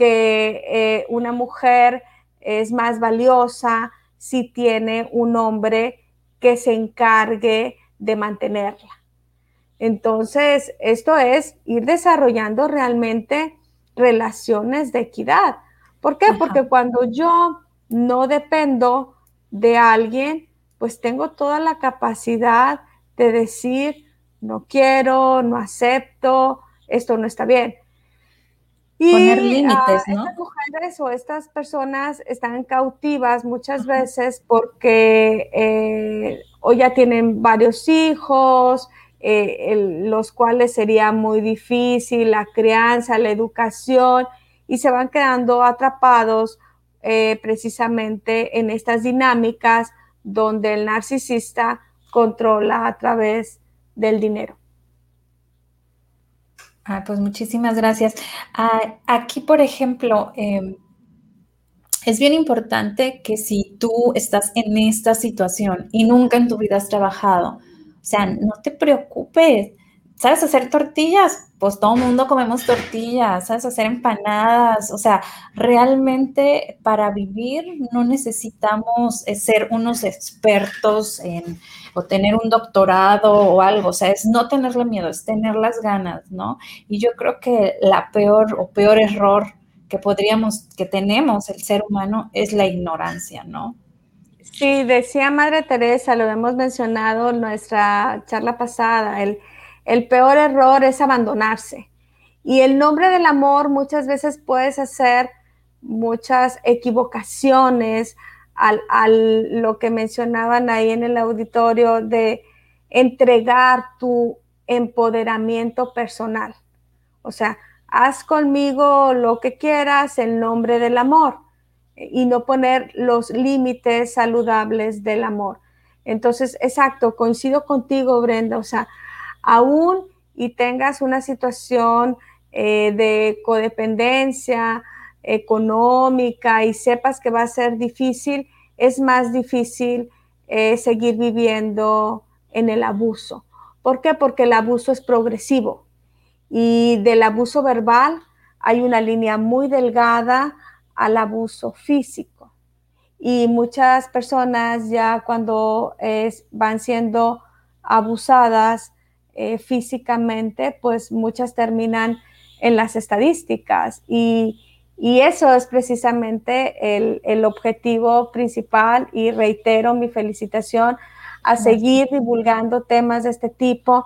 que eh, una mujer es más valiosa si tiene un hombre que se encargue de mantenerla. Entonces, esto es ir desarrollando realmente relaciones de equidad. ¿Por qué? Porque cuando yo no dependo de alguien, pues tengo toda la capacidad de decir, no quiero, no acepto, esto no está bien. Y Poner límites, ¿no? Estas mujeres o estas personas están cautivas muchas veces porque eh, o ya tienen varios hijos, eh, los cuales sería muy difícil la crianza, la educación, y se van quedando atrapados eh, precisamente en estas dinámicas donde el narcisista controla a través del dinero. Ah, pues muchísimas gracias. Ah, aquí, por ejemplo, em, es bien importante que si tú estás en esta situación y nunca en tu vida has trabajado, o sea, no te preocupes. ¿Sabes hacer tortillas? Pues todo el mundo comemos tortillas, ¿sabes hacer empanadas? O sea, realmente para vivir no necesitamos eh, ser unos expertos en, o tener un doctorado o algo, o sea, es no tenerle miedo, es tener las ganas, ¿no? Y yo creo que la peor o peor error que podríamos, que tenemos el ser humano es la ignorancia, ¿no? Sí, decía Madre Teresa, lo hemos mencionado en nuestra charla pasada, el, el peor error es abandonarse. Y el nombre del amor muchas veces puedes hacer muchas equivocaciones al, al, lo que mencionaban ahí en el auditorio de entregar tu empoderamiento personal. O sea, haz conmigo lo que quieras en nombre del amor y no poner los límites saludables del amor. Entonces, exacto, coincido contigo, Brenda, o sea, aún y tengas una situación eh, de codependencia económica y sepas que va a ser difícil, es más difícil eh, seguir viviendo en el abuso. ¿Por qué? Porque el abuso es progresivo y del abuso verbal hay una línea muy delgada al abuso físico. Y muchas personas ya cuando van siendo abusadas eh, físicamente, pues muchas terminan en las estadísticas. Y, eso es precisamente el, el, objetivo principal y reitero mi felicitación a seguir divulgando temas de este tipo.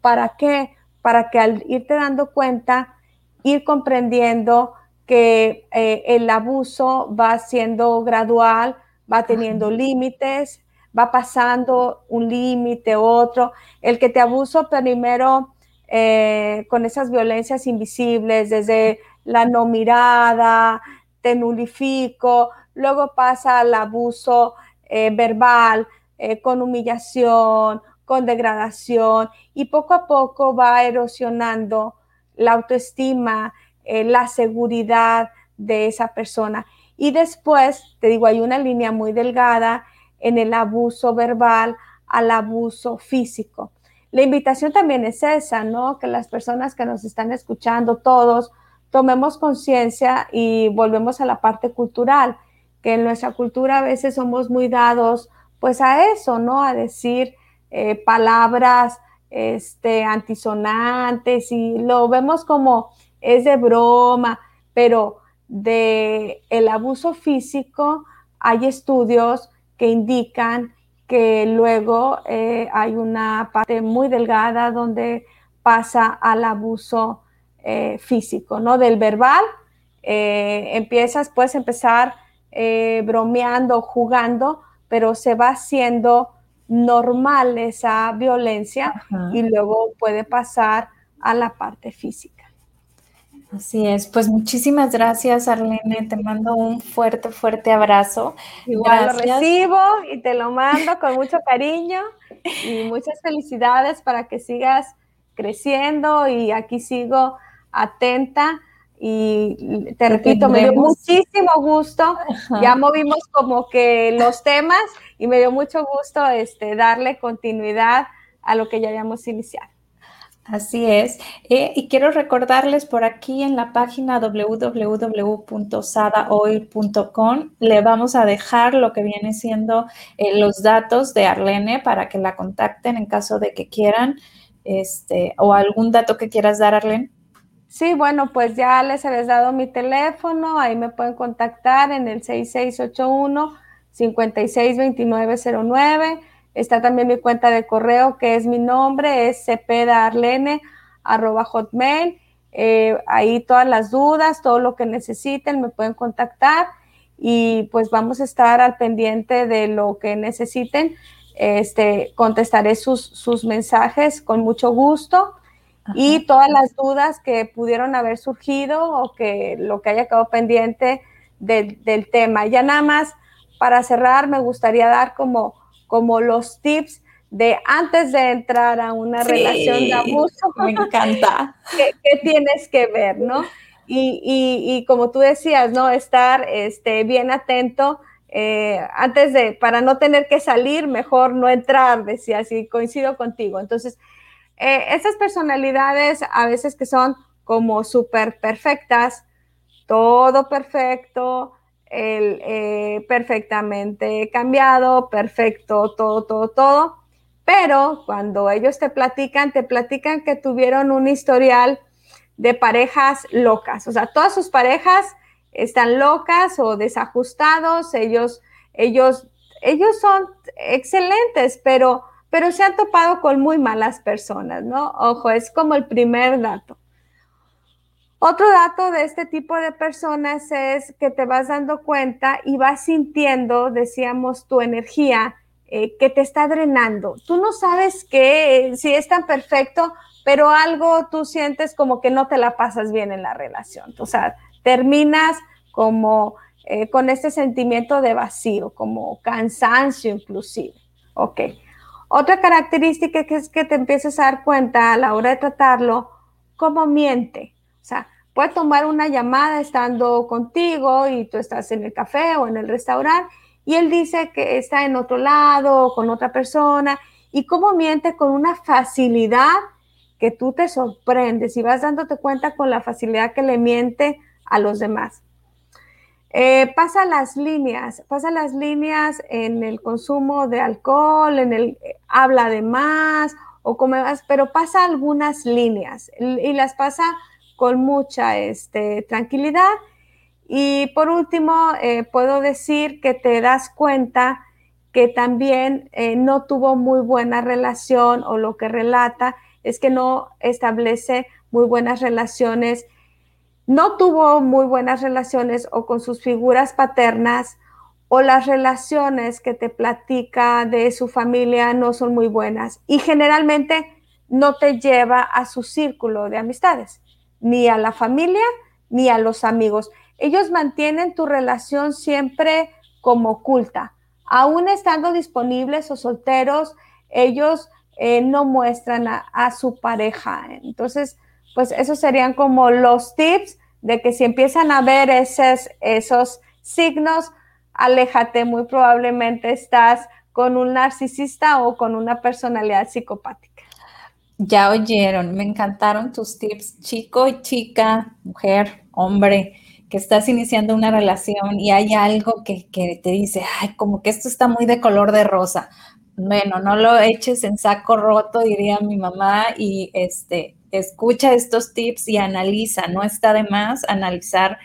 ¿Para qué? Para que al irte dando cuenta, ir comprendiendo que eh, el abuso va siendo gradual, va teniendo límites, va pasando un límite, otro. El que te abuso primero eh, con esas violencias invisibles, desde la no mirada, te nulifico, luego pasa al abuso eh, verbal, con humillación, con degradación, y poco a poco va erosionando la autoestima, eh, la seguridad de esa persona. Y después, te digo, hay una línea muy delgada en el abuso verbal al abuso físico. la invitación también es esa, ¿no? Que las personas que nos están escuchando, todos, tomemos conciencia y volvemos a la parte cultural, que en nuestra cultura a veces somos muy dados, pues a eso, ¿no? A decir eh, palabras este, antisonantes y lo vemos como es de broma, pero de el abuso físico hay estudios que indican que luego eh, hay una parte muy delgada donde pasa al abuso eh, físico, ¿no? Del verbal, empiezas, puedes empezar bromeando, jugando, pero se va haciendo normal esa violencia y luego puede pasar a la parte física. Así es, pues muchísimas gracias Arlene, te mando un fuerte, fuerte abrazo. Igual lo recibo y te lo mando con mucho cariño y muchas felicidades para que sigas creciendo y aquí sigo atenta y te repito, me dio muchísimo gusto. Ya movimos como que los temas y me dio mucho gusto este, darle continuidad a lo que ya habíamos iniciado. Así es. Eh, y quiero recordarles por aquí en la página www.sadaoil.com le vamos a dejar lo que viene siendo eh, los datos de Arlene para que la contacten en caso de que quieran este, o algún dato que quieras dar, Arlene. Sí, bueno, pues ya les habéis dado mi teléfono, ahí me pueden contactar en el 6681-562909. Está también mi cuenta de correo, que es mi nombre, es cepedarlene, arroba hotmail. Eh, ahí todas las dudas, todo lo que necesiten, me pueden contactar y pues vamos a estar al pendiente de lo que necesiten. Este, contestaré sus, sus mensajes con mucho gusto y todas las dudas que pudieron haber surgido o que lo que haya quedado pendiente del tema. Ya nada más para cerrar, me gustaría dar como, como los tips de antes de entrar a una relación de abuso. Me encanta. [laughs] ¿Qué, tienes que ver, no? Y, como tú decías, ¿no? Estar este, bien atento. Eh, antes de, para no tener que salir, mejor no entrar, decía así, coincido contigo. Entonces, eh, esas personalidades a veces que son como súper perfectas, todo perfecto, eh, perfectamente cambiado, perfecto, todo, todo, todo. Pero cuando ellos te platican, te platican que tuvieron un historial de parejas locas. O sea, todas sus parejas están locas o desajustados. Ellos, ellos, ellos son excelentes, pero pero se han topado con muy malas personas, ¿no? Ojo, es como el primer dato. Otro dato de este tipo de personas es que te vas dando cuenta y vas sintiendo, decíamos, tu energía eh, que te está drenando. Tú no sabes que si es tan perfecto, pero algo tú sientes como que no te la pasas bien en la relación. O sea, terminas como eh, con este sentimiento de vacío, como cansancio inclusive. Ok. Otra característica que es que te empieces a dar cuenta a la hora de tratarlo, cómo miente. O sea, puede tomar una llamada estando contigo y tú estás en el café o en el restaurante y él dice que está en otro lado o con otra persona y cómo miente con una facilidad que tú te sorprendes y vas dándote cuenta con la facilidad que le miente a los demás. Eh, pasa las líneas, pasa las líneas en el consumo de alcohol, en el eh, habla de más o come más, pero pasa algunas líneas y las pasa con mucha este, tranquilidad. Y por último, eh, puedo decir que te das cuenta que también no tuvo muy buena relación o lo que relata es que no establece muy buenas relaciones no tuvo muy buenas relaciones o con sus figuras paternas o las relaciones que te platica de su familia no son muy buenas y generalmente no te lleva a su círculo de amistades, ni a la familia ni a los amigos. Ellos mantienen tu relación siempre como oculta. Aún estando disponibles o solteros, ellos eh, no muestran a, a su pareja. Entonces, pues esos serían como los tips de que si empiezan a ver esos, esos signos, aléjate, muy probablemente estás con un narcisista o con una personalidad psicopática. Ya oyeron, me encantaron tus tips, chico y chica, mujer, hombre, que estás iniciando una relación y hay algo que, que te dice, ay, como que esto está muy de color de rosa. Bueno, no lo eches en saco roto, diría mi mamá, y este, escucha estos tips y analiza, no está de más analizar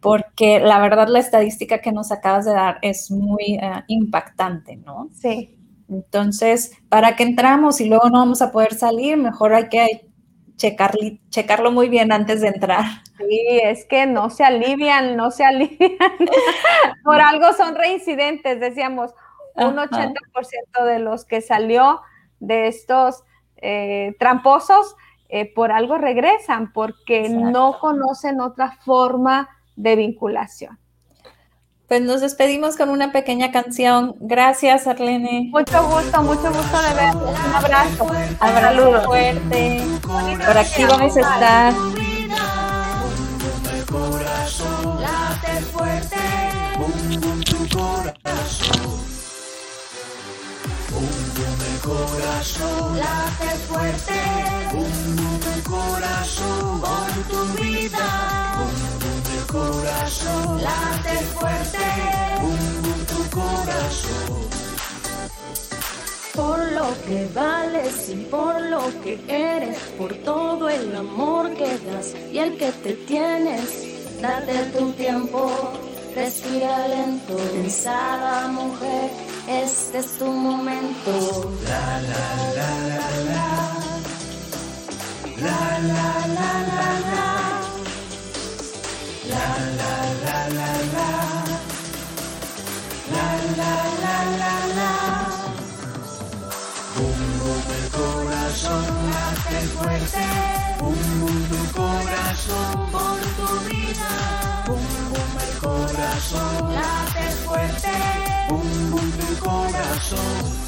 porque la verdad la estadística que nos acabas de dar es muy eh, impactante, ¿no? Sí. Entonces, ¿para qué entramos y luego no vamos a poder salir? Mejor hay que checar, checarlo muy bien antes de entrar. Sí, es que no se alivian, no se alivian. [laughs] Por algo son reincidentes, decíamos, un 80% de los que salió de estos eh, tramposos, eh, por algo regresan, porque no conocen otra forma de vinculación. Pues nos despedimos con una pequeña canción. Gracias, Arlene. Mucho gusto, mucho gusto de ver. Un abrazo. Abrazo fuerte. Por aquí vamos a estar. fuerte. corazón late fuerte, un corazón. Por tu vida. Corazón. Late fuerte, un tu corazón. Por lo que vales y por lo que eres, por todo el amor que das y el que te tienes, date tu tiempo, respira lento, pensada mujer, este es tu momento. La la la la la, la la la la la. La la la la la. La la la la la. Bum bum corazón late fuerte. Bum bum tu corazón por tu vida corazón late fuerte, pum pum tu corazón.